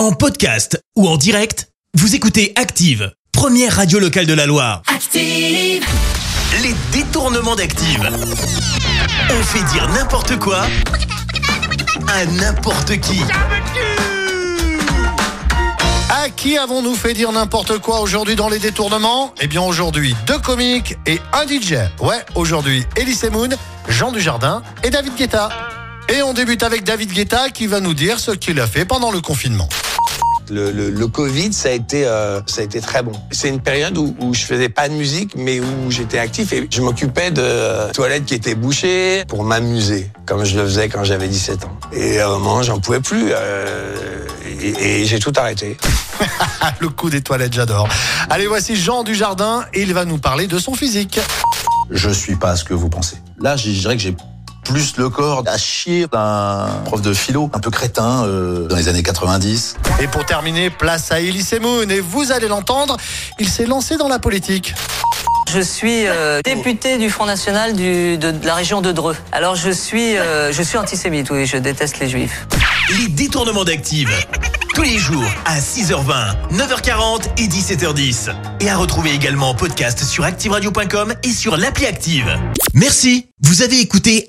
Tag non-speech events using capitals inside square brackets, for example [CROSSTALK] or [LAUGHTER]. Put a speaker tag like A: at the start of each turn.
A: En podcast ou en direct, vous écoutez Active, première radio locale de la Loire.
B: Active.
A: Les détournements d'Active. On fait dire n'importe quoi à n'importe qui.
C: À qui avons-nous fait dire n'importe quoi aujourd'hui dans les détournements? Eh bien aujourd'hui, deux comiques et un DJ. Ouais, aujourd'hui, Elise Moon, Jean Dujardin et David Guetta. Et on débute avec David Guetta qui va nous dire ce qu'il a fait pendant le confinement.
D: Le, le- le Covid, ça a été, euh, ça a été très bon. C'est une période où, où je faisais pas de musique, mais où j'étais actif et je m'occupais de euh, toilettes qui étaient bouchées pour m'amuser, comme je le faisais quand j'avais 17 ans. Et à un moment, j'en pouvais plus euh, et, et j'ai tout arrêté.
C: Ah, [LAUGHS] le coup des toilettes, j'adore. Allez, voici Jean Dujardin et il va nous parler de son physique.
E: je suis pas ce que vous pensez. Là, je dirais que j'ai plus le corps à chier d'un prof de philo, un peu crétin, euh, dans les années 90.
C: Et pour terminer, place à Elise Moon et vous allez l'entendre, il s'est lancé dans la politique.
F: Je suis euh, député du Front National du- de, de la région de Dreux. Alors je suis, euh, je suis antisémite, oui, je déteste les juifs.
A: Les détournements d'Active. Tous les jours à 6h20, 9h40 et 17h10. Et à retrouver également en podcast sur ActiveRadio.com et sur l'appli Active. Merci. Vous avez écouté